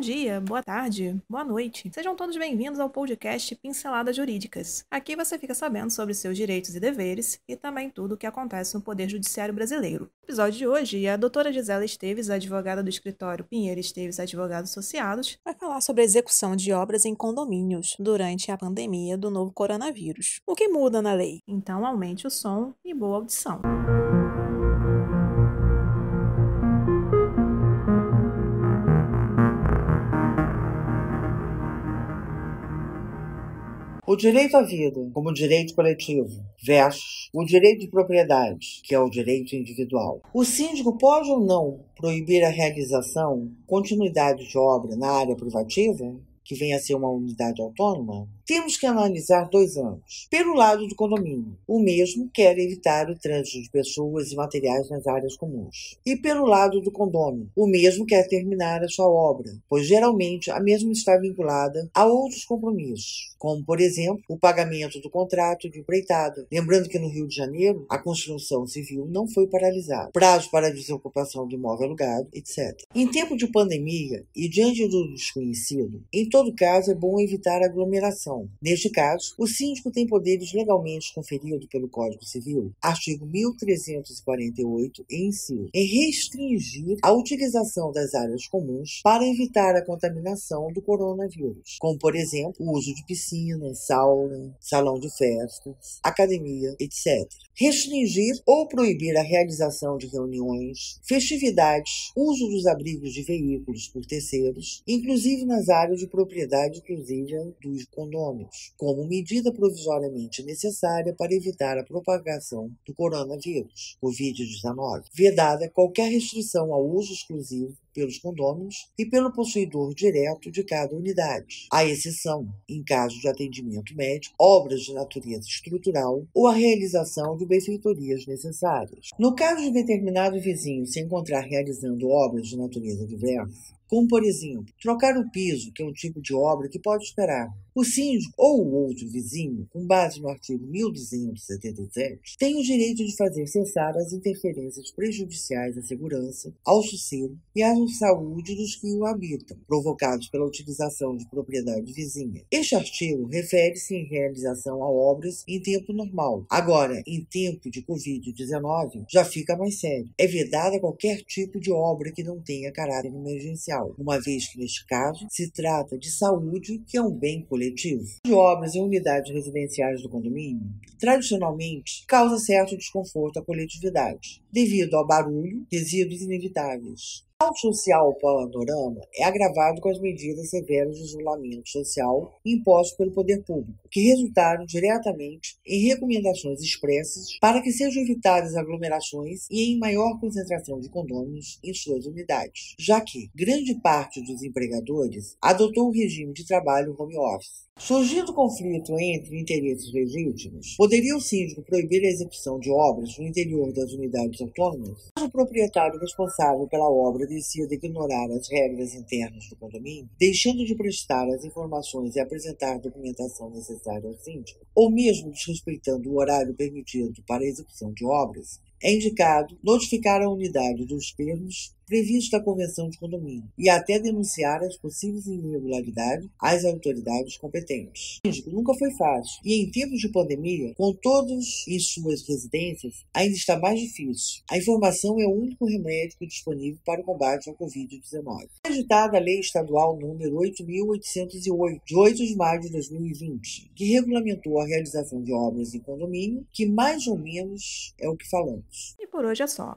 Bom dia, boa tarde, boa noite. Sejam todos bem-vindos ao podcast Pinceladas Jurídicas. Aqui você fica sabendo sobre seus direitos e deveres e também tudo o que acontece no Poder Judiciário Brasileiro. No episódio de hoje, a doutora Gisela Esteves, advogada do escritório Pinheiro Esteves Advogados Associados, vai falar sobre a execução de obras em condomínios durante a pandemia do novo coronavírus. O que muda na lei? Então aumente o som e boa audição. O direito à vida, como direito coletivo, versus o direito de propriedade, que é o direito individual. O síndico pode ou não proibir a realização, continuidade de obra na área privativa? que venha a ser uma unidade autônoma, temos que analisar dois anos. Pelo lado do condomínio, o mesmo quer evitar o trânsito de pessoas e materiais nas áreas comuns. E pelo lado do condomínio, o mesmo quer terminar a sua obra, pois geralmente a mesma está vinculada a outros compromissos, como, por exemplo, o pagamento do contrato de empreitada. Lembrando que no Rio de Janeiro, a construção civil não foi paralisada. Prazo para desocupação do imóvel alugado, etc. Em tempo de pandemia e diante do desconhecido, em todo caso é bom evitar aglomeração Neste caso, o síndico tem poderes legalmente conferidos pelo Código Civil, artigo 1348, inciso, em restringir a utilização das áreas comuns para evitar a contaminação do coronavírus, como, por exemplo, o uso de piscina, sauna, salão de festas, academia, etc. Restringir ou proibir a realização de reuniões, festividades, uso dos abrigos de veículos por terceiros, inclusive nas áreas de propriedade exclusiva dos condomínios como medida provisoriamente necessária para evitar a propagação do coronavírus, Covid-19. Vedada qualquer restrição ao uso exclusivo pelos condôminos e pelo possuidor direto de cada unidade, à exceção, em caso de atendimento médico, obras de natureza estrutural ou a realização de benfeitorias necessárias. No caso de determinado vizinho se encontrar realizando obras de natureza diversa, como, por exemplo, trocar o piso, que é um tipo de obra que pode esperar. O síndico ou o outro vizinho, com base no artigo 1277, tem o direito de fazer cessar as interferências prejudiciais à segurança, ao sossego e à saúde dos que o habitam, provocados pela utilização de propriedade vizinha. Este artigo refere-se em realização a obras em tempo normal. Agora, em tempo de Covid-19, já fica mais sério. É vedada qualquer tipo de obra que não tenha caráter emergencial uma vez que, neste caso, se trata de saúde, que é um bem coletivo. De obras em unidades residenciais do condomínio, tradicionalmente, causa certo desconforto à coletividade, devido ao barulho, resíduos inevitáveis, o social panorama é agravado com as medidas severas de isolamento social impostas pelo poder público, que resultaram diretamente em recomendações expressas para que sejam evitadas aglomerações e em maior concentração de condôminos em suas unidades, já que grande parte dos empregadores adotou o regime de trabalho home office. Surgindo conflito entre interesses legítimos, poderia o síndico proibir a execução de obras no interior das unidades autônomas? O proprietário responsável pela obra decida ignorar as regras internas do condomínio, deixando de prestar as informações e apresentar a documentação necessária ao síndico, ou mesmo desrespeitando o horário permitido para a execução de obras, é indicado notificar a unidade dos termos previsto da Convenção de Condomínio e até denunciar as possíveis irregularidades às autoridades competentes. Nunca foi fácil e em tempos de pandemia, com todos em suas residências, ainda está mais difícil. A informação é o único remédio disponível para o combate ao Covid-19. Editada a Lei Estadual número 8.808, de 8 de maio de 2020, que regulamentou a realização de obras em condomínio, que mais ou menos é o que falamos. E por hoje é só.